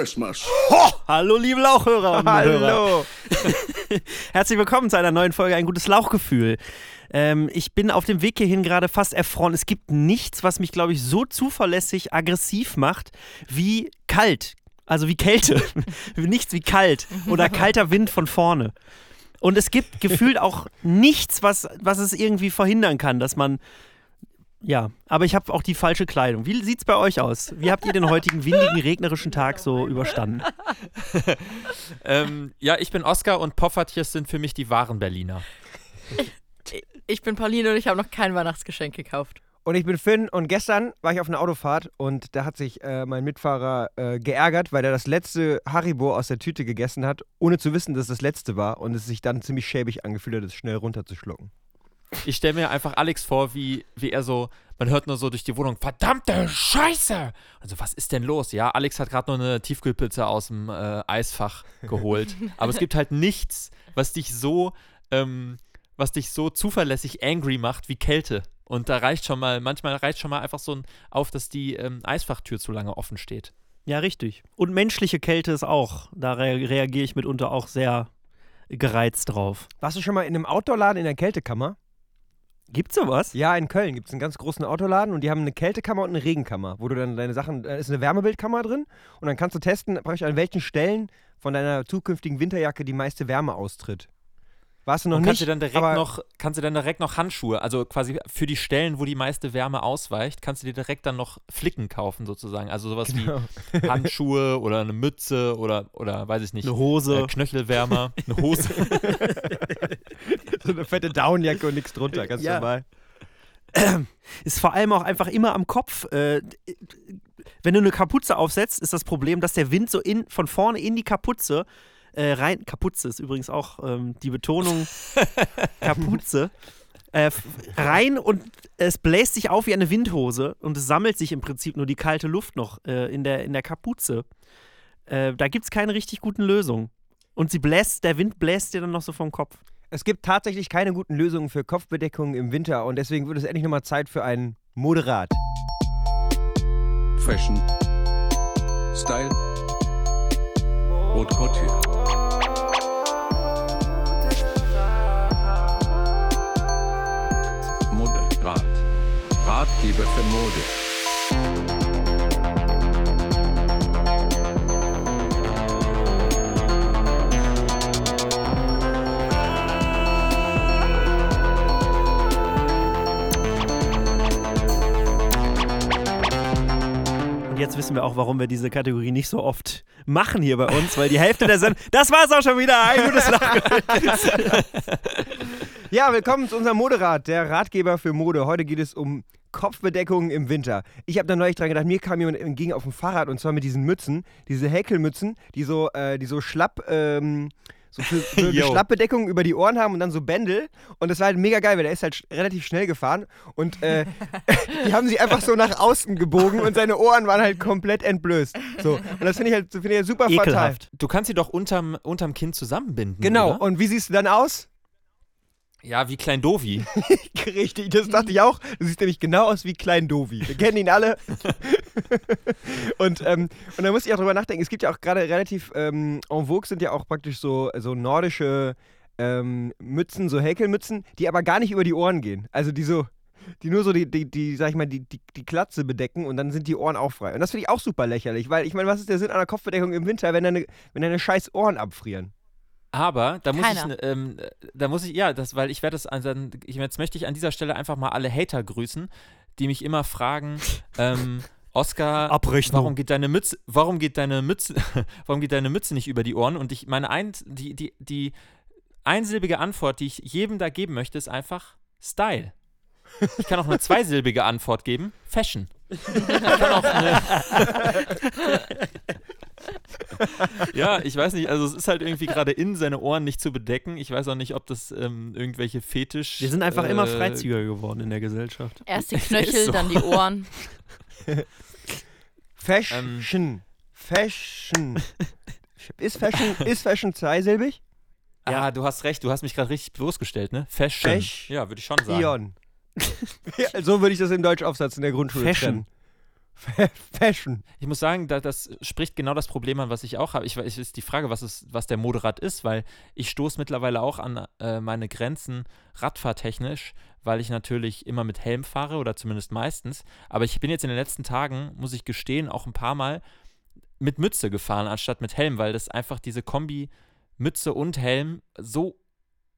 Christmas. Ho! Hallo, liebe Lauchhörer Hallo. Hörer. Herzlich willkommen zu einer neuen Folge Ein gutes Lauchgefühl. Ähm, ich bin auf dem Weg hierhin gerade fast erfroren. Es gibt nichts, was mich, glaube ich, so zuverlässig aggressiv macht wie kalt. Also wie Kälte. nichts wie kalt oder kalter Wind von vorne. Und es gibt gefühlt auch nichts, was, was es irgendwie verhindern kann, dass man. Ja, aber ich habe auch die falsche Kleidung. Wie sieht's bei euch aus? Wie habt ihr den heutigen windigen, regnerischen Tag so überstanden? ähm, ja, ich bin Oskar und Poffertjes sind für mich die wahren Berliner. Ich bin Pauline und ich habe noch kein Weihnachtsgeschenk gekauft. Und ich bin Finn und gestern war ich auf einer Autofahrt und da hat sich äh, mein Mitfahrer äh, geärgert, weil er das letzte Haribo aus der Tüte gegessen hat, ohne zu wissen, dass es das letzte war und es sich dann ziemlich schäbig angefühlt hat, es schnell runterzuschlucken. Ich stelle mir einfach Alex vor, wie, wie er so, man hört nur so durch die Wohnung, verdammte Scheiße! Also, was ist denn los? Ja, Alex hat gerade nur eine Tiefkühlpizza aus dem äh, Eisfach geholt. Aber es gibt halt nichts, was dich so, ähm, was dich so zuverlässig angry macht wie Kälte. Und da reicht schon mal, manchmal reicht schon mal einfach so ein, auf, dass die ähm, Eisfachtür zu lange offen steht. Ja, richtig. Und menschliche Kälte ist auch. Da re reagiere ich mitunter auch sehr gereizt drauf. Warst du schon mal in einem Outdoor-Laden in der Kältekammer? Gibt's sowas? Ja, in Köln gibt es einen ganz großen Autoladen und die haben eine Kältekammer und eine Regenkammer, wo du dann deine Sachen, da ist eine Wärmebildkammer drin und dann kannst du testen, praktisch an welchen Stellen von deiner zukünftigen Winterjacke die meiste Wärme austritt. Warst du noch und nicht? kannst du dann direkt aber noch, kannst du dann direkt noch Handschuhe, also quasi für die Stellen, wo die meiste Wärme ausweicht, kannst du dir direkt dann noch Flicken kaufen sozusagen. Also sowas Genau. wie Handschuhe oder eine Mütze oder, oder weiß ich nicht, Eine Hose. äh, Knöchelwärmer, eine Hose. so eine fette Downjacke und nichts drunter, ganz Ja. normal. Ist vor allem auch einfach immer am Kopf. Äh, wenn du eine Kapuze aufsetzt, ist das Problem, dass der Wind so in, von vorne in die Kapuze äh, rein. Kapuze ist übrigens auch ähm, die Betonung Kapuze. Äh, rein und es bläst sich auf wie eine Windhose und es sammelt sich im Prinzip nur die kalte Luft noch äh, in, der, in der Kapuze. Äh, da gibt es keine richtig guten Lösungen. Und sie bläst, der Wind bläst dir dann noch so vom Kopf. Es gibt tatsächlich keine guten Lösungen für Kopfbedeckungen im Winter und deswegen wird es endlich nochmal Zeit für einen Moderat. Fashion. Style. Haute Couture. Moderat. Ratgeber für Mode. Jetzt wissen wir auch, warum wir diese Kategorie nicht so oft machen hier bei uns, weil die Hälfte der Sendung. Das war's auch schon wieder. Ein gutes Lachen. Ja, willkommen zu unserem Moderat, der Ratgeber für Mode. Heute geht es um Kopfbedeckungen im Winter. Ich habe da neulich dran gedacht, mir kam jemand entgegen auf dem Fahrrad und zwar mit diesen Mützen, diese Häkelmützen, die so, äh, die so schlapp, ähm, so für, für eine. Schlappbedeckung über die Ohren haben und dann so Bändel. Und das war halt mega geil, weil der ist halt relativ schnell gefahren und äh, die haben sich einfach so nach außen gebogen und seine Ohren waren halt komplett entblößt. So. Und das finde ich halt, finde ich halt super fatal. Ekelhaft. Du kannst sie doch unterm, unterm Kinn zusammenbinden. Genau. Oder? Und wie siehst du dann aus? Ja, wie Klein Dovi. Richtig, das dachte ich auch. Du siehst nämlich genau aus wie Klein Dovi. Wir kennen ihn alle. und, ähm, und da muss ich auch drüber nachdenken. Es gibt ja auch gerade relativ ähm, en vogue sind ja auch praktisch so, so nordische ähm, Mützen, so Häkelmützen, die aber gar nicht über die Ohren gehen. Also die so, die nur so die, die, die sag ich mal, die, die, die Klatze bedecken und dann sind die Ohren auch frei. Und das finde ich auch super lächerlich, weil ich meine, was ist der Sinn einer Kopfbedeckung im Winter, wenn deine, wenn deine scheiß Ohren abfrieren? Aber da muss Keiner. ich, ähm, da muss ich, ja, das, weil ich werde das, also, ich, jetzt möchte ich an dieser Stelle einfach mal alle Hater grüßen, die mich immer fragen, ähm, Oscar, Abrechnung. warum geht deine Mütze, warum geht deine Mütze, warum geht deine Mütze nicht über die Ohren? Und ich meine, ein, die, die, die einsilbige Antwort, die ich jedem da geben möchte, ist einfach Style. Ich kann auch eine zweisilbige Antwort geben, Fashion. Ich kann auch eine ja, ich weiß nicht, also es ist halt irgendwie gerade in, seine Ohren nicht zu bedecken. Ich weiß auch nicht, ob das ähm, irgendwelche Fetisch. Wir sind einfach immer äh, Freizügiger geworden in der Gesellschaft. Erst die Knöchel, so. dann die Ohren. Fashion. Fashion. Ist Fashion, ist Fashion zweisilbig? Ja, du hast recht, du hast mich gerade richtig bloßgestellt, ne? Fashion. Fashion. Ja, würde ich schon sagen. Ion. ja, so würde ich das im Deutsch aufsatz in der Grundschule Fashion. trennen. Fashion. Ich muss sagen, da, das spricht genau das Problem an, was ich auch habe. Ich, ich ist die Frage, was, ist, was der Moderat ist, weil ich stoße mittlerweile auch an äh, meine Grenzen radfahrtechnisch, weil ich natürlich immer mit Helm fahre oder zumindest meistens. Aber ich bin jetzt in den letzten Tagen, muss ich gestehen, auch ein paar Mal mit Mütze gefahren anstatt mit Helm, weil das einfach diese Kombi Mütze und Helm so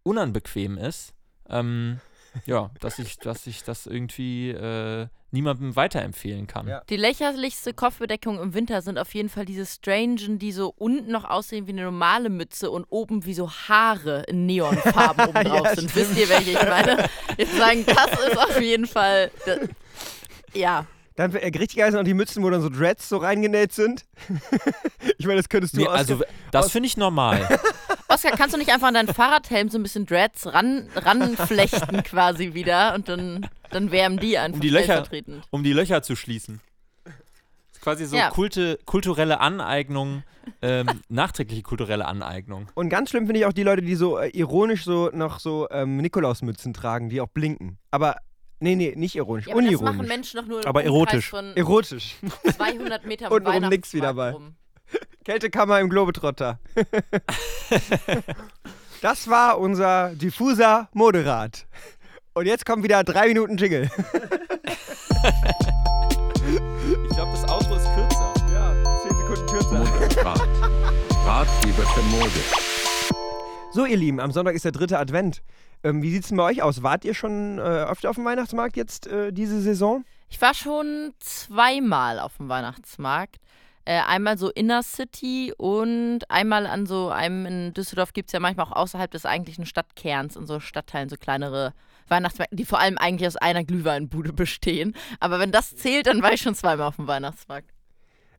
unanbequem ist. Ähm, ja, dass ich, dass ich das irgendwie äh, niemandem weiterempfehlen kann. Ja. Die lächerlichste Kopfbedeckung im Winter sind auf jeden Fall diese Strangen, die so unten noch aussehen wie eine normale Mütze und oben wie so Haare in Neonfarben oben drauf Ja, sind. Wisst ihr, welche ich meine? Jetzt sagen, das ist auf jeden Fall. Das, ja. Dann äh, richtig geil sind auch die Mützen, wo dann so Dreads so reingenäht sind. ich meine, das könntest du Nee, aus- also das finde ich normal. Oskar, kannst du nicht einfach an deinen Fahrradhelm so ein bisschen Dreads ran, ranflechten quasi wieder und dann, dann wärmen die einfach Um die Löcher- stellvertretend. um die Löcher zu schließen. Das ist quasi so Ja. kulte, kulturelle Aneignung, ähm, nachträgliche kulturelle Aneignung. Und ganz schlimm finde ich auch die Leute, die so äh, ironisch so noch so ähm, Nikolausmützen tragen, die auch blinken. Aber, nee, nee, nicht ironisch, Ja, aber das machen unironisch. Menschen doch nur Aber erotisch. von Erotisch. 200 Meter Und oben nix wieder bei. Rum. Kältekammer im Globetrotter. das war unser diffuser Moderat. Und jetzt kommen wieder drei Minuten Jingle. Ich glaube, das Outro ist kürzer. Ja, zehn Sekunden kürzer. Moderat. Ratgeber für Mode. So, ihr Lieben, am Sonntag ist der dritte Advent. Ähm, wie sieht's denn bei euch aus? Wart ihr schon äh, öfter auf dem Weihnachtsmarkt jetzt äh, diese Saison? Ich war schon zweimal auf dem Weihnachtsmarkt. Äh, einmal so Inner City und einmal an so einem in Düsseldorf gibt es ja manchmal auch außerhalb des eigentlichen Stadtkerns in so Stadtteilen so kleinere Weihnachtsmärkte, die vor allem eigentlich aus einer Glühweinbude bestehen. Aber wenn das zählt, dann war ich schon zweimal auf dem Weihnachtsmarkt.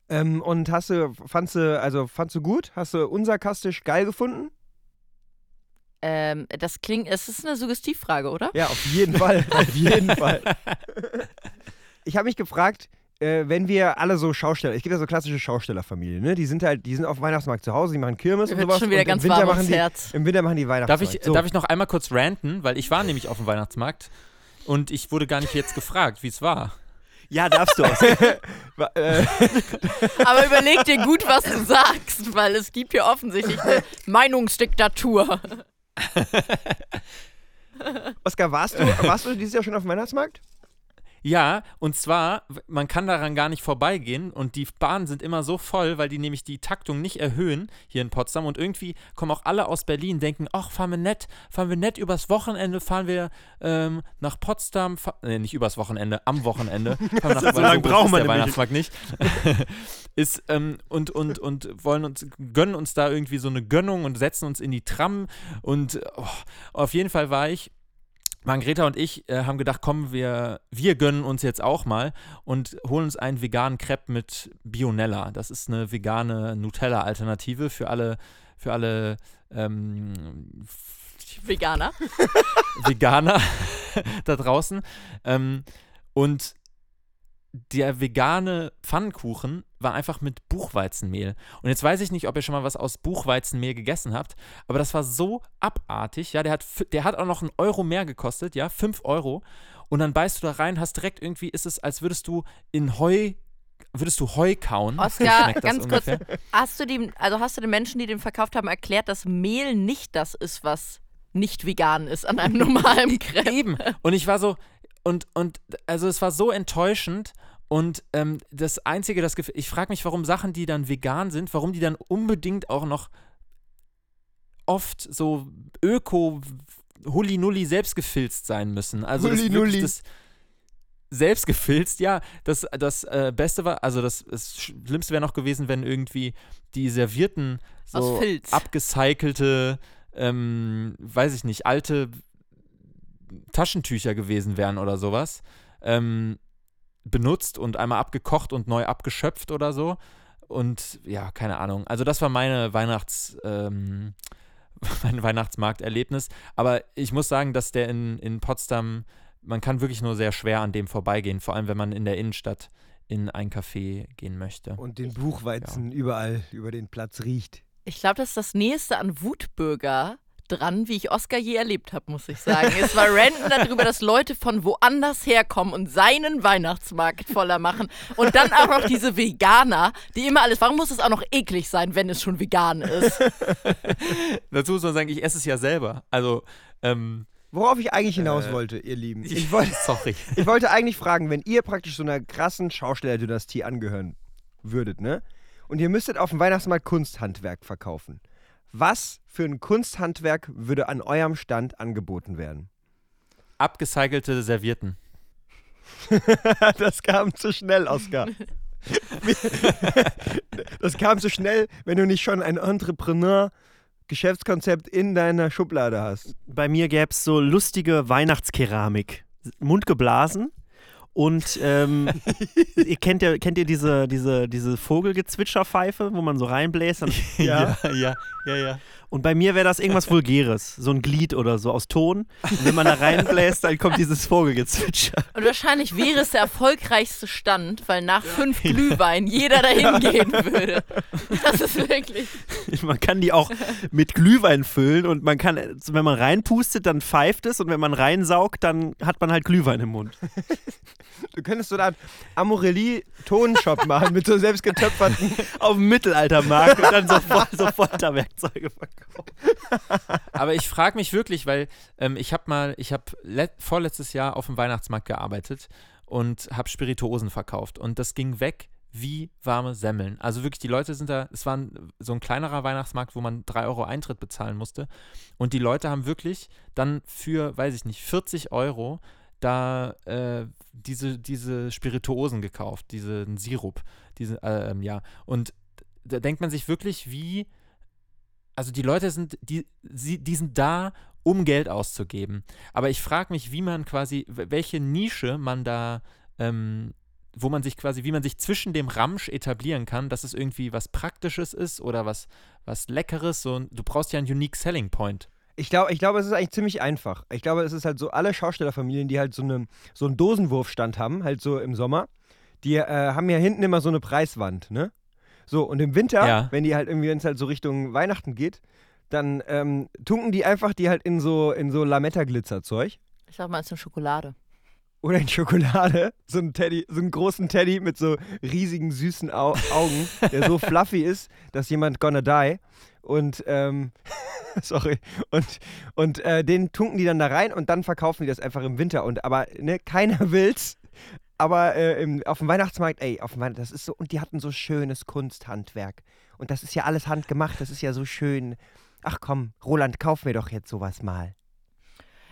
Ähm, und hast du, fandst du, also fandst du gut? Hast du unsarkastisch geil gefunden? Ähm, das klingt, es ist eine Suggestivfrage, oder? Ja, auf jeden Fall. auf jeden Fall. Ich habe mich gefragt, äh, wenn wir alle so Schausteller, es gibt ja so klassische Schaustellerfamilien, ne? Die sind halt, die sind auf dem Weihnachtsmarkt zu Hause, die machen Kirmes und sowas. schon wieder und ganz im Winter warm machen die, Herz. Im Winter machen die Darf Weihnachtsmarkt. ich, so. darf ich noch einmal kurz ranten? Weil ich war nämlich auf dem Weihnachtsmarkt und ich wurde gar nicht jetzt gefragt, wie es war. Ja, darfst du auch. Äh, Aber überleg dir gut, was du sagst, weil es gibt hier offensichtlich eine Meinungsdiktatur. Oskar, warst du, warst du dieses Jahr schon auf dem Weihnachtsmarkt? Ja, und zwar, man kann daran gar nicht vorbeigehen und die Bahnen sind immer so voll, weil die nämlich die Taktung nicht erhöhen hier in Potsdam und irgendwie kommen auch alle aus Berlin, denken, ach, fahren wir nett, fahren wir nett übers Wochenende, fahren wir ähm, nach Potsdam, nee, nicht übers Wochenende, am Wochenende. Nach, So weil lange braucht man der Weihnachtsmarkt nicht. ist, ähm, und, und, und wollen uns, gönnen uns da irgendwie so eine Gönnung und setzen uns in die Tram und oh, auf jeden Fall war ich Margreta und ich äh, haben gedacht, komm, wir, wir gönnen uns jetzt auch mal und holen uns einen veganen Crepe mit Bionella. Das ist eine vegane Nutella-Alternative für alle, für alle ähm, Veganer. Veganer da draußen. Ähm, und der vegane Pfannkuchen war einfach mit Buchweizenmehl. Und jetzt weiß ich nicht, ob ihr schon mal was aus Buchweizenmehl gegessen habt, aber das war so abartig. Ja, der hat, der hat auch noch einen Euro mehr gekostet, ja, 5 Euro. Und dann beißt du da rein, hast direkt irgendwie, ist es, als würdest du in Heu, würdest du Heu kauen. Oskar, ganz kurz, hast du, die, also hast du den Menschen, die den verkauft haben, erklärt, dass Mehl nicht das ist, was nicht vegan ist an einem normalen Crepe? Eben. Und ich war so, und, und also es war so enttäuschend. Und ähm, das Einzige, das ich frage mich, warum Sachen, die dann vegan sind, warum die dann unbedingt auch noch oft so öko Hulli-Nulli selbstgefilzt sein müssen. Also Hulli-Nulli. wirklich das selbstgefilzt, ja, das, das äh, Beste war, also das, das Schlimmste wäre noch gewesen, wenn irgendwie die servierten so abgecycelte, ähm, weiß ich nicht, alte Taschentücher gewesen wären oder sowas, ähm, benutzt und einmal abgekocht und neu abgeschöpft oder so. Und ja, keine Ahnung. Also das war meine Weihnachts, ähm, mein Weihnachtsmarkterlebnis. Aber ich muss sagen, dass der in, in Potsdam, man kann wirklich nur sehr schwer an dem vorbeigehen, vor allem wenn man in der Innenstadt in ein Café gehen möchte. Und den Buchweizen überall über den Platz riecht. Ich glaube, das ist das Nächste an Wutbürger, dran, wie ich Oscar je erlebt habe, muss ich sagen. Es war Random darüber, dass Leute von woanders herkommen und seinen Weihnachtsmarkt voller machen. Und dann auch noch diese Veganer, die immer alles. Warum muss es auch noch eklig sein, wenn es schon vegan ist? Dazu muss man sagen, ich esse es ja selber. Also, ähm, Worauf ich eigentlich hinaus Äh, wollte, ihr Lieben. Ich wollte, sorry. ich wollte eigentlich fragen, wenn ihr praktisch so einer krassen Schausteller-Dynastie angehören würdet, ne? Und ihr müsstet auf dem Weihnachtsmarkt Kunsthandwerk verkaufen. Was für ein Kunsthandwerk würde an eurem Stand angeboten werden? Abgecycelte Servietten. das kam zu schnell, Oskar. das kam zu schnell, wenn du nicht schon ein Entrepreneur-Geschäftskonzept in deiner Schublade hast. Bei mir gäbe es so lustige Weihnachtskeramik. Mundgeblasen. Und ähm, ihr kennt ja, kennt ihr diese, diese, diese Vogelgezwitscherpfeife, wo man so reinbläst? Dann, Ja. ja, ja, ja. Und bei mir wäre das irgendwas Vulgäres, so ein Glied oder so aus Ton. Und wenn man da reinbläst, dann kommt dieses Vogelgezwitscher. Und wahrscheinlich wäre es der erfolgreichste Stand, weil nach fünf Glühwein jeder dahin gehen würde. Das ist wirklich. Man kann die auch mit Glühwein füllen und man kann, wenn man reinpustet, dann pfeift es und wenn man reinsaugt, dann hat man halt Glühwein im Mund. Du könntest so einen Amorelli-Tonshop machen mit so selbstgetöpferten. Auf dem Mittelaltermarkt und dann sofort, sofort da Werkzeuge verkaufen. Aber ich frage mich wirklich, weil ähm, ich habe mal, ich habe vorletztes Jahr auf dem Weihnachtsmarkt gearbeitet und habe Spirituosen verkauft und das ging weg wie warme Semmeln. Also wirklich, die Leute sind da, es war so ein kleinerer Weihnachtsmarkt, wo man 3 Euro Eintritt bezahlen musste und die Leute haben wirklich dann für, weiß ich nicht, 40 Euro da äh, diese, diese Spirituosen gekauft, diesen Sirup, diese, äh, ähm, ja. Und da denkt man sich wirklich, wie, also die Leute sind, die, sie, die sind da, um Geld auszugeben. Aber ich frage mich, wie man quasi, welche Nische man da, ähm, wo man sich quasi, wie man sich zwischen dem Ramsch etablieren kann, dass es irgendwie was Praktisches ist oder was, was Leckeres. So, du brauchst ja einen Unique Selling Point. Ich glaube, ich glaube, es ist eigentlich ziemlich einfach. Ich glaube, es ist halt so alle Schaustellerfamilien, die halt so, eine, so einen Dosenwurfstand haben, halt so im Sommer, die äh, haben ja hinten immer so eine Preiswand, ne? So, und im Winter, Ja. wenn die halt irgendwie, wenn es halt so Richtung Weihnachten geht, dann ähm, tunken die einfach die halt in so, in so Lametta-Glitzerzeug. Ich sag mal, es ist eine Schokolade. Oder in Schokolade, so einen Teddy, so einen großen Teddy mit so riesigen süßen Au Augen, der so fluffy ist, dass jemand gonna die. Und ähm, sorry. Und, und äh, den tunken die dann da rein und dann verkaufen die das einfach im Winter. Und aber ne, keiner will's. Aber äh, im, auf dem Weihnachtsmarkt, ey, auf dem Weihnacht, das ist so, und die hatten so schönes Kunsthandwerk. Und das ist ja alles handgemacht, das ist ja so schön. Ach komm, Roland, kauf mir doch jetzt sowas mal.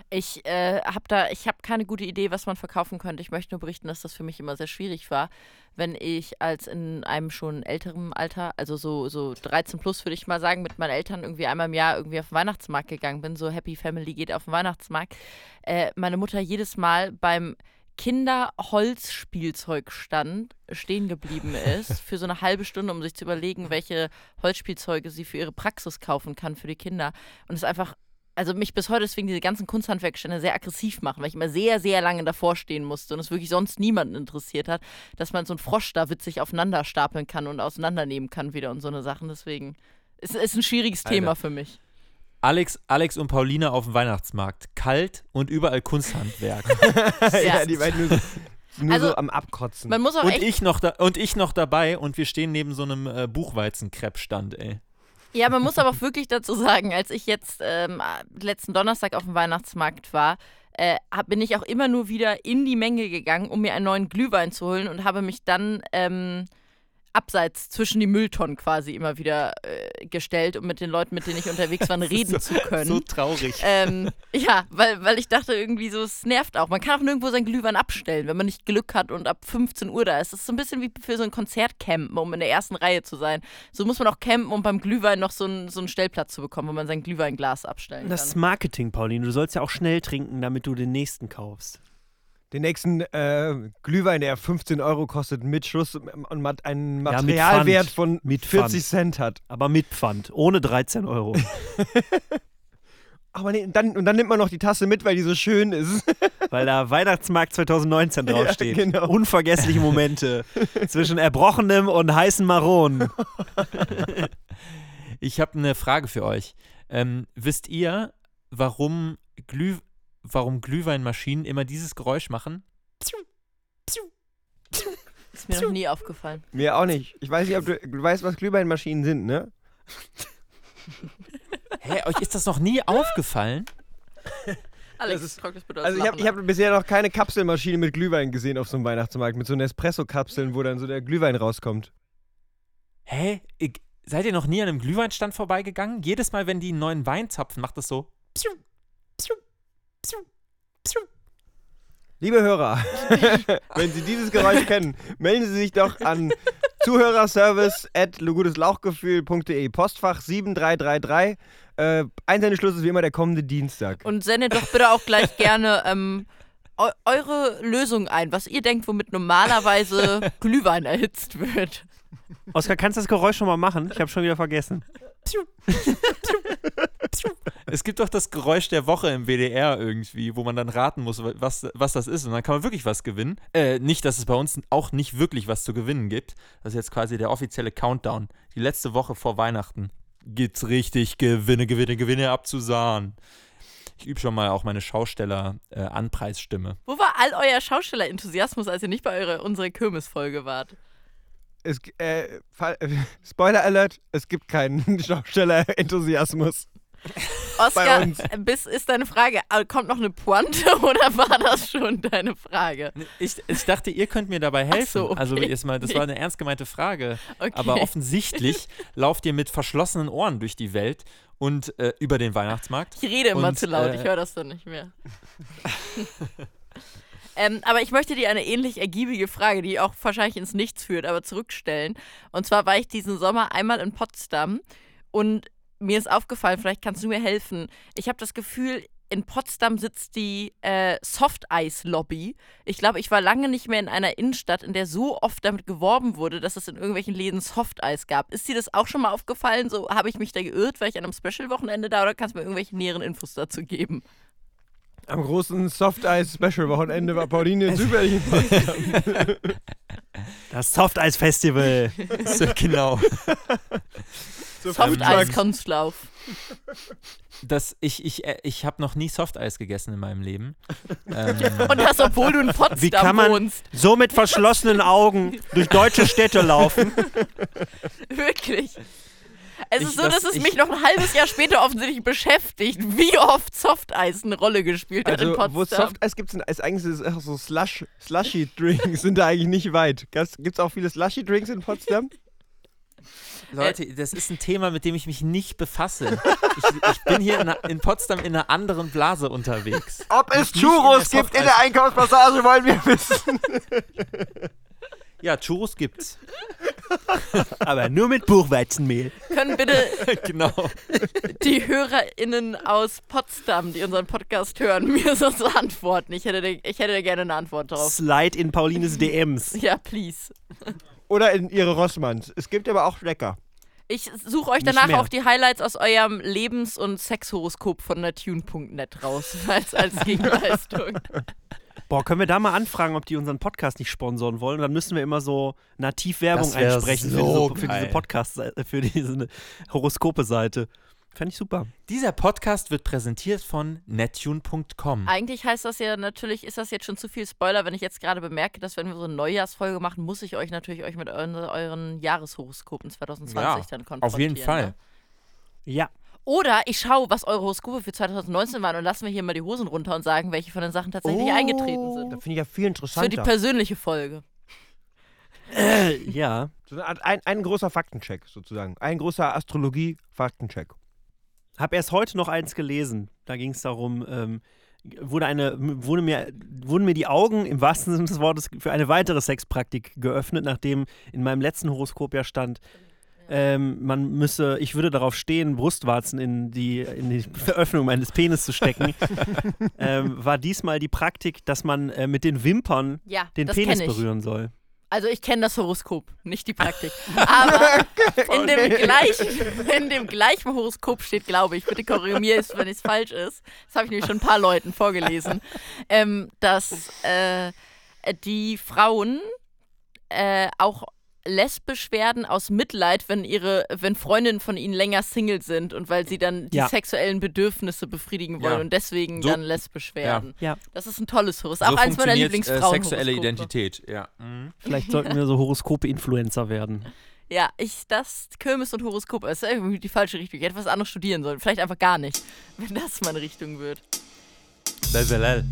Ich äh, habe da, ich habe keine gute Idee, was man verkaufen könnte. Ich möchte nur berichten, dass das für mich immer sehr schwierig war, wenn ich als in einem schon älteren Alter, also so, so 13 plus würde ich mal sagen, mit meinen Eltern irgendwie einmal im Jahr irgendwie auf den Weihnachtsmarkt gegangen bin, so Happy Family geht auf den Weihnachtsmarkt, äh, meine Mutter jedes Mal beim Kinderholzspielzeugstand stehen geblieben ist für so eine halbe Stunde, um sich zu überlegen, welche Holzspielzeuge sie für ihre Praxis kaufen kann für die Kinder. Und es einfach also mich bis heute deswegen diese ganzen Kunsthandwerkstände sehr aggressiv machen, weil ich immer sehr, sehr lange davor stehen musste und es wirklich sonst niemanden interessiert hat, dass man so einen Frosch da witzig aufeinander stapeln kann und auseinandernehmen kann wieder und so eine Sachen. Deswegen ist es ein schwieriges Alter. Thema für mich. Alex, Alex und Paulina auf dem Weihnachtsmarkt. Kalt und überall Kunsthandwerk. ja, die beiden nur, so, nur Also, so am Abkotzen. Man muss auch und, echt ich noch da, und ich noch dabei und wir stehen neben so einem äh, Buchweizen-Crepe-Stand, ey. Ja, man muss aber auch wirklich dazu sagen, als ich jetzt ähm, letzten Donnerstag auf dem Weihnachtsmarkt war, äh, hab, bin ich auch immer nur wieder in die Menge gegangen, um mir einen neuen Glühwein zu holen und habe mich dann ähm, abseits zwischen die Mülltonnen quasi immer wieder äh, gestellt, um mit den Leuten, mit denen ich unterwegs war, reden zu können. So traurig. Ähm, ja, weil, weil ich dachte irgendwie so, es nervt auch. Man kann auch nirgendwo sein Glühwein abstellen, wenn man nicht Glück hat und ab 15 Uhr da ist. Das ist so ein bisschen wie für so ein Konzert campen, um in der ersten Reihe zu sein. So muss man auch campen, um beim Glühwein noch so, ein, so einen Stellplatz zu bekommen, wo man sein Glühweinglas abstellen Das ist kann. Marketing, Pauline. Du sollst ja auch schnell trinken, damit du den nächsten kaufst. Den nächsten äh, Glühwein, der 15 Euro kostet, mit Schuss und mat- einen Ja, Materialwert Pfand. von Mit 40 Pfand. Cent hat. Aber mit Pfand, ohne 13 Euro. Aber nee, dann, und dann nimmt man noch die Tasse mit, weil die so schön ist. Weil da Weihnachtsmarkt 2019 draufsteht. Ja, genau. Unvergessliche Momente zwischen Erbrochenem und heißen Maronen. Ich habe eine Frage für euch. Ähm, wisst ihr, warum, Glüh, warum Glühweinmaschinen immer dieses Geräusch machen? Ist mir noch nie aufgefallen. Mir auch nicht. Ich weiß nicht, ob du, du weißt, was Glühweinmaschinen sind, ne? Hä, euch ist das noch nie aufgefallen? Alex, ist- Also ich habe hab bisher noch keine Kapselmaschine mit Glühwein gesehen auf so einem Weihnachtsmarkt, mit so Nespresso-Kapseln, wo dann so der Glühwein rauskommt. Hä? Ich, seid ihr noch nie an einem Glühweinstand vorbeigegangen? Jedes Mal, wenn die einen neuen Wein zapfen, macht das so. Psiu, psiu, psiu. Liebe Hörer, wenn Sie dieses Geräusch kennen, melden Sie sich doch an zuhörerservice at lugudeslauchgefühl.de, Postfach 7333. Äh, Einsendeschluss ist wie immer der kommende Dienstag. Und sendet doch bitte auch gleich gerne ähm, eu eure Lösung ein, was ihr denkt, womit normalerweise Glühwein erhitzt wird. Oskar, kannst du das Geräusch schon mal machen? Ich habe schon wieder vergessen. Es gibt doch das Geräusch der Woche im WDR irgendwie, wo man dann raten muss, was, was das ist. Und dann kann man wirklich was gewinnen. Äh, nicht, dass es bei uns auch nicht wirklich was zu gewinnen gibt. Das ist jetzt quasi der offizielle Countdown. Die letzte Woche vor Weihnachten gibt's richtig Gewinne, Gewinne, Gewinne abzusahnen. Ich übe schon mal auch meine Schausteller-Anpreisstimme. Wo war all euer Schaustellerenthusiasmus, als ihr nicht bei eurer, unserer Kirmesfolge wart? Es, äh, äh, Spoiler Alert, es gibt keinen Schausteller-Enthusiasmus. Oscar, bis ist deine Frage, äh, kommt noch eine Pointe oder war das schon deine Frage? Ich, ich dachte, ihr könnt mir dabei helfen. so, okay. Also erstmal, das war eine ernst gemeinte Frage. Okay. Aber offensichtlich lauft ihr mit verschlossenen Ohren durch die Welt und äh, über den Weihnachtsmarkt. Ich rede immer Und, zu laut, äh, ich höre das dann nicht mehr. ähm, aber ich möchte dir eine ähnlich ergiebige Frage, die auch wahrscheinlich ins Nichts führt, aber zurückstellen. Und zwar war ich diesen Sommer einmal in Potsdam und mir ist aufgefallen, vielleicht kannst du mir helfen. Ich habe das Gefühl, in Potsdam sitzt die äh, Softeis-Lobby. Ich glaube, ich war lange nicht mehr in einer Innenstadt, in der so oft damit geworben wurde, dass es in irgendwelchen Läden Softeis gab. Ist dir das auch schon mal aufgefallen? So habe ich mich da geirrt, weil ich an einem Special-Wochenende da oder kannst du mir irgendwelche näheren Infos dazu geben? Am großen Soft-Ice-Special-Wochenende war Pauline zufällig in Potsdam. Das Softeis-Festival. So, genau. So Softeis-Kunstlauf. Das, ich ich, äh, ich habe noch nie Softeis gegessen in meinem Leben. ähm, Und das, obwohl du in Potsdam Wie kann man wohnst. so mit verschlossenen Augen durch deutsche Städte laufen? Wirklich. Es Ich- ist so, das- dass es ich- mich noch ein halbes Jahr später offensichtlich beschäftigt, wie oft Softeis eine Rolle gespielt hat Also, in wo es Potsdam. Soft-Eis gibt, sind ist eigentlich auch so Slush, Slushy-Drinks sind da eigentlich nicht weit. Gibt es auch viele Slushy-Drinks in Potsdam? Leute, das ist ein Thema, mit dem ich mich nicht befasse. Ich, ich bin hier in, in Potsdam in einer anderen Blase unterwegs. Ob es Churros in gibt in der Einkaufspassage, wollen wir wissen. Ja, Churros gibt's. Aber nur mit Buchweizenmehl. Können bitte genau. die HörerInnen aus Potsdam, die unseren Podcast hören, mir sonst antworten? Ich hätte, da- ich hätte da gerne eine Antwort drauf. Slide in Paulines DMs. Ja, please. Oder in ihre Rossmanns. Es gibt aber auch lecker. Ich suche euch danach auch die Highlights aus eurem Lebens- und Sexhoroskop von natune.net raus, als, als Gegenleistung. Boah, können wir da mal anfragen, ob die unseren Podcast nicht sponsoren wollen? Und dann müssen wir immer so nativ Werbung einsprechen so für, diese, für diese. Podcast, für diese Horoskope-Seite. Fände ich super. Dieser Podcast wird präsentiert von nettune.com. Eigentlich heißt das ja natürlich, ist das jetzt schon zu viel Spoiler, wenn ich jetzt gerade bemerke, dass wenn wir so eine Neujahrsfolge machen, muss ich euch natürlich euch mit euren, euren Jahreshoroskopen 2020 Ja, dann konfrontieren. Auf jeden Fall. Ne? Ja. Oder ich schaue, was eure Horoskope für 2019 waren und lassen wir hier mal die Hosen runter und sagen, welche von den Sachen tatsächlich Oh. eingetreten Da sind. finde ich ja viel Für die interessanter. persönliche Folge. Äh, ja. So ein, ein großer Faktencheck sozusagen. Ein großer Astrologie-Faktencheck. Hab erst heute noch eins gelesen. Da ging es darum, ähm, wurde eine, wurde mir, wurden mir die Augen im wahrsten Sinne des Wortes für eine weitere Sexpraktik geöffnet, nachdem in meinem letzten Horoskop ja stand, ähm, man müsse, ich würde darauf stehen, Brustwarzen in die, in die Veröffnung meines Penis zu stecken, ähm, war diesmal die Praktik, dass man äh, mit den Wimpern Ja, den Penis berühren soll. Also ich kenne das Horoskop, nicht die Praktik. Aber in dem, gleichen, in dem gleichen Horoskop steht, glaube ich, bitte korrigiere mich, wenn es falsch ist, das habe ich nämlich schon ein paar Leuten vorgelesen, ähm, dass äh, die Frauen äh, auch lesbisch werden aus Mitleid, wenn ihre, wenn Freundinnen von ihnen länger Single sind und weil sie dann die Ja. sexuellen Bedürfnisse befriedigen wollen Ja. und deswegen So- dann lesbisch werden. Ja. Das ist ein tolles Horoskop. so Auch eins meiner funktioniert äh, Lieblingsfrauen. sexuelle Identität. Ja. Mhm. Vielleicht sollten wir so Horoskope-Influencer werden. Ja, ich, das Kirmes und Horoskop ist irgendwie die falsche Richtung. Ich hätte was anderes studieren sollen. Vielleicht einfach gar nicht, wenn das meine Richtung wird. Lelelel.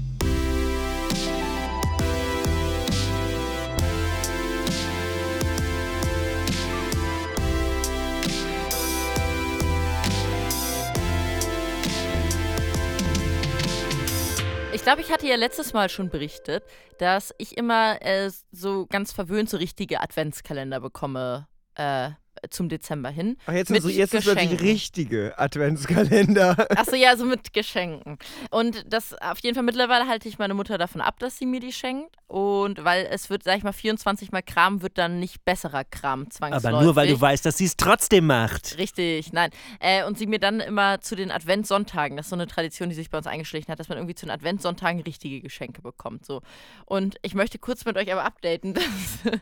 Glaube, ich hatte ja letztes Mal schon berichtet, dass ich immer äh, so ganz verwöhnt so richtige Adventskalender bekomme äh, zum Dezember hin. Ach, jetzt, Mit sind so, jetzt ist wirklich richtige Adventskalender. Achso, ja, so mit Geschenken. Und das auf jeden Fall mittlerweile halte ich meine Mutter davon ab, dass sie mir die schenkt. Und weil es wird, sag ich mal, 24 Mal Kram wird dann nicht besserer Kram zwangsläufig. Aber nur weil du weißt, dass sie es trotzdem macht. Richtig, nein. Äh, und sie mir dann immer zu den Adventssonntagen, das ist so eine Tradition, die sich bei uns eingeschlichen hat, dass man irgendwie zu den Adventssonntagen richtige Geschenke bekommt. So. Und ich möchte kurz mit euch aber updaten, dass.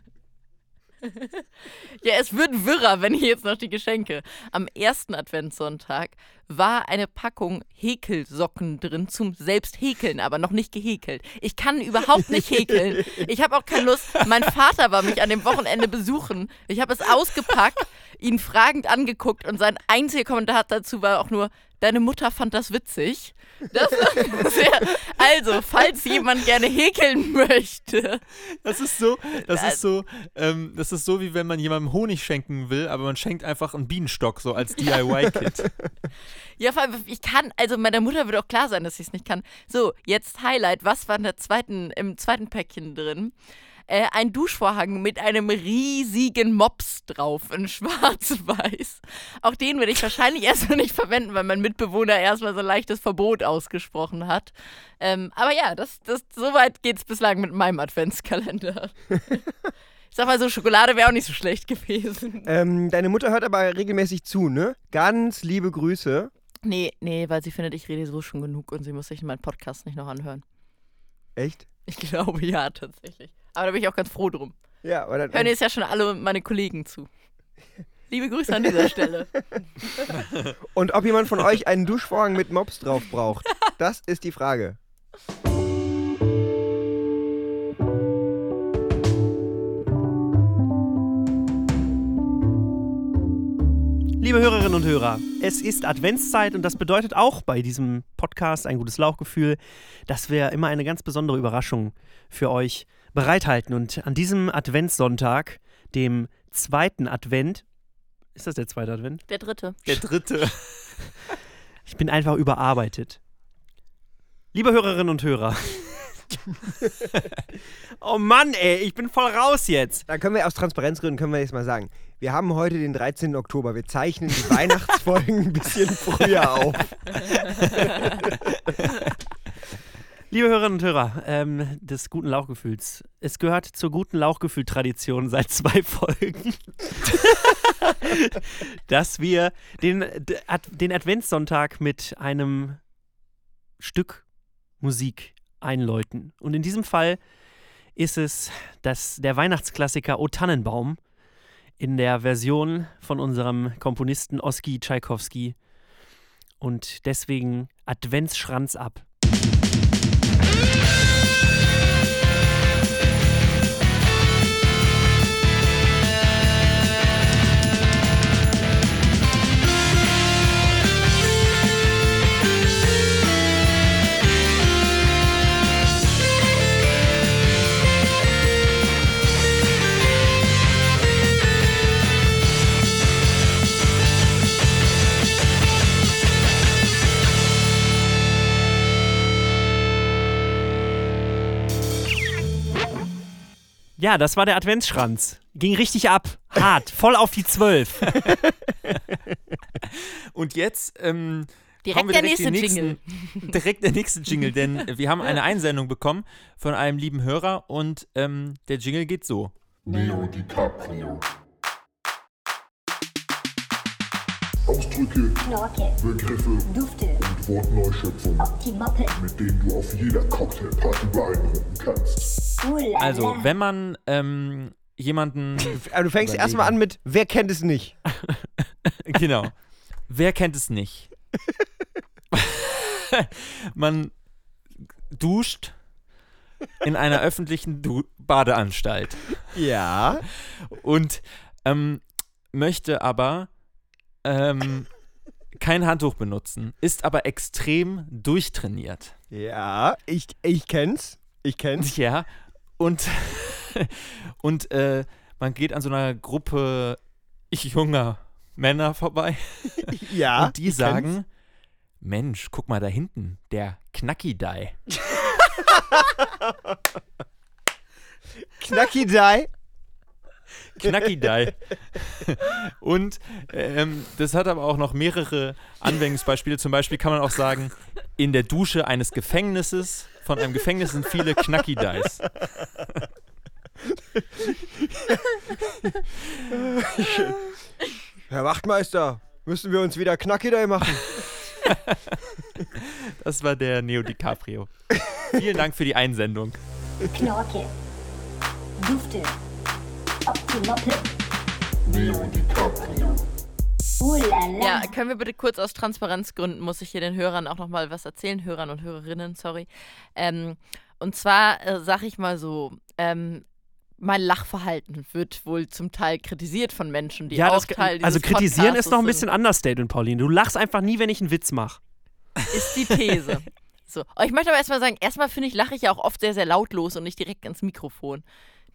Ja, es wird wirrer, wenn ich jetzt noch die Geschenke. Am ersten Adventssonntag war eine Packung Häkelsocken drin zum Selbsthäkeln, aber noch nicht gehäkelt. Ich kann überhaupt nicht häkeln. Ich habe auch keine Lust. Mein Vater war mich an dem Wochenende besuchen. Ich habe es ausgepackt, ihn fragend angeguckt und sein einziger Kommentar dazu war auch nur, deine Mutter fand das witzig. Das sehr, also, falls jemand gerne häkeln möchte. Das ist so, das ist so, ähm, das ist so, wie wenn man jemandem Honig schenken will, aber man schenkt einfach einen Bienenstock so als DIY-Kit. Ja, vor allem, ich kann, also meiner Mutter wird auch klar sein, dass ich es nicht kann. So, jetzt Highlight. Was war in der zweiten, im zweiten Päckchen drin? Äh, ein Duschvorhang mit einem riesigen Mops drauf in schwarz-weiß. Auch den werde ich wahrscheinlich erstmal nicht verwenden, weil mein Mitbewohner erstmal so ein leichtes Verbot ausgesprochen hat. Ähm, aber ja, das, das, so weit geht es bislang mit meinem Adventskalender. ich sag mal so, Schokolade wäre auch nicht so schlecht gewesen. ähm, deine Mutter hört aber regelmäßig zu, ne? Ganz liebe Grüße. Nee, nee, weil sie findet, ich rede so schon genug und sie muss sich meinen Podcast nicht noch anhören. Echt? Ich glaube ja, tatsächlich. Aber da bin ich auch ganz froh drum. Ja, aber dann, Hören jetzt ja schon alle meine Kollegen zu. Liebe Grüße an dieser Stelle. Und ob jemand von euch einen Duschvorhang mit Mops drauf braucht, das ist die Frage. Liebe Hörerinnen und Hörer, es ist Adventszeit und das bedeutet auch bei diesem Podcast ein gutes Lauchgefühl, dass wir immer eine ganz besondere Überraschung für euch bereithalten. Und an diesem Adventssonntag, dem zweiten Advent, ist das der zweite Advent? Der dritte. Der dritte. Ich bin einfach überarbeitet. Liebe Hörerinnen und Hörer. oh Mann, ey, ich bin voll raus jetzt. Da können wir aus Transparenzgründen können wir jetzt mal sagen. Wir haben heute den 13. Oktober. Wir zeichnen die Weihnachtsfolgen ein bisschen früher auf. Liebe Hörerinnen und Hörer ähm, des guten Lauchgefühls, es gehört zur guten Lauchgefühl-Tradition seit zwei Folgen, dass wir den, den Adventssonntag mit einem Stück Musik einläuten. Und in diesem Fall ist es das, der Weihnachtsklassiker O Tannenbaum in der Version von unserem Komponisten Oski Tschaikowski. Und deswegen Adventsschranz ab. Bye. Ja, das war der Adventsschranz. Ging richtig ab. Hart. voll auf die Zwölf. Und jetzt ähm, Direkt der direkt nächste den Jingle. nächsten, direkt der nächste Jingle, denn wir haben eine Einsendung bekommen von einem lieben Hörer und ähm, der Jingle geht so. Leo DiCaprio. Ausdrücke, Knorke, Begriffe Dufte, Optimoppe, mit denen du auf jeder Cocktailparty beeindrucken kannst. Ulala. Also, wenn man ähm, jemanden, du fängst erstmal an mit, wer kennt es nicht? genau. Wer kennt es nicht? Man duscht in einer öffentlichen du Badeanstalt Ja. und ähm, möchte aber ähm, kein Handtuch benutzen, ist aber extrem durchtrainiert. Ja, ich, ich kenn's. Ich kenn's. Ja, und, und äh, man geht an so einer Gruppe junger Männer vorbei Ja. und die ich sagen, Mensch, guck mal da hinten, der Knacki-Dai. kenn's. Knacki Die. Knacki-Dai. und ähm, das hat aber auch noch mehrere Anwendungsbeispiele. Zum Beispiel kann man auch sagen, in der Dusche eines Gefängnisses, von einem Gefängnis sind viele Knacki-Dais. Herr Wachtmeister, müssen wir uns wieder Knacki Die machen? Das war der Neo DiCaprio. Vielen Dank für die Einsendung. Knorke. Dufte. Ja, können wir bitte kurz aus Transparenzgründen, muss ich hier den Hörern auch nochmal was erzählen, Hörern und Hörerinnen, sorry. Ähm, und zwar äh, sag ich mal so, ähm, mein Lachverhalten wird wohl zum Teil kritisiert von Menschen, die ja, auch das, Teil also kritisieren ist Podcastes noch ein bisschen Understatement, Pauline. Du lachst einfach nie, wenn ich einen Witz mache. ist die These. So. Ich möchte aber erstmal sagen, erstmal finde ich, lache ich ja auch oft sehr, sehr lautlos und nicht direkt ins Mikrofon.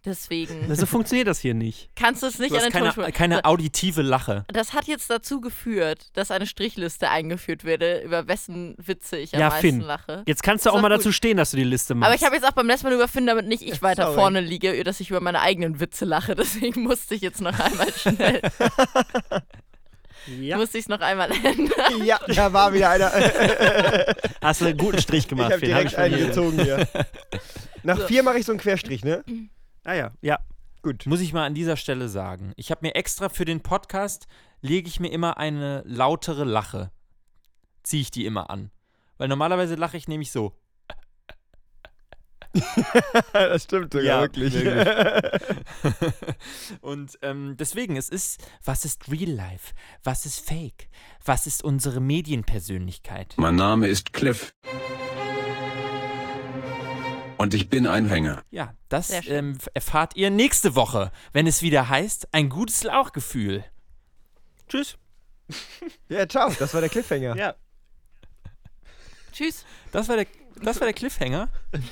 Deswegen So funktioniert das hier nicht. kannst du es nicht Du an den keine, Tonspur. keine auditive Lache. Das hat jetzt dazu geführt, dass eine Strichliste eingeführt werde, über wessen Witze ich am Ja, meisten Finn. lache. Jetzt kannst du auch doch mal gut. dazu stehen, dass du die Liste machst. Aber ich habe jetzt auch beim letzten Mal über Finn, damit nicht ich weiter Sorry. vorne liege, dass ich über meine eigenen Witze lache. Deswegen musste ich jetzt noch einmal schnell, ja. musste ich es noch einmal ändern. ja, da war wieder einer. Hast du einen guten Strich Ich gemacht, habe Finn. Hab direkt ich einen gezogen hier. Nach So. vier mache ich so einen Querstrich, ne? Ah ja, ja. Gut. Muss ich mal an dieser Stelle sagen. Ich habe mir extra für den Podcast, lege ich mir immer eine lautere Lache. Ziehe ich die immer an. Weil normalerweise lache ich nämlich so. das stimmt sogar Ja, wirklich. Und ähm, deswegen, es ist, was ist Real Life? Was ist Fake? Was ist unsere Medienpersönlichkeit? Mein Name ist Cliff. Und ich bin ein Hänger. Ja, das ähm, erfahrt ihr nächste Woche, wenn es wieder heißt, ein gutes Lauchgefühl. Tschüss. ja, ciao. Das war der Cliffhanger. Ja. Tschüss. Das war der, das war der Cliffhanger.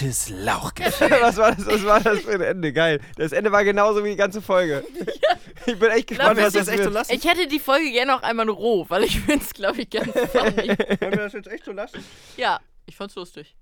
gutes Lauchgefühl. Was war das? Was war das für ein Ende? Geil. Das Ende war genauso wie die ganze Folge. Ich bin echt gespannt, Glaub, was das echt so lassen? Ich hätte die Folge gerne noch einmal roh, weil ich finde es, glaube ich, ganz funny. Wollen wir das jetzt echt so lassen? ja, ich fand's lustig.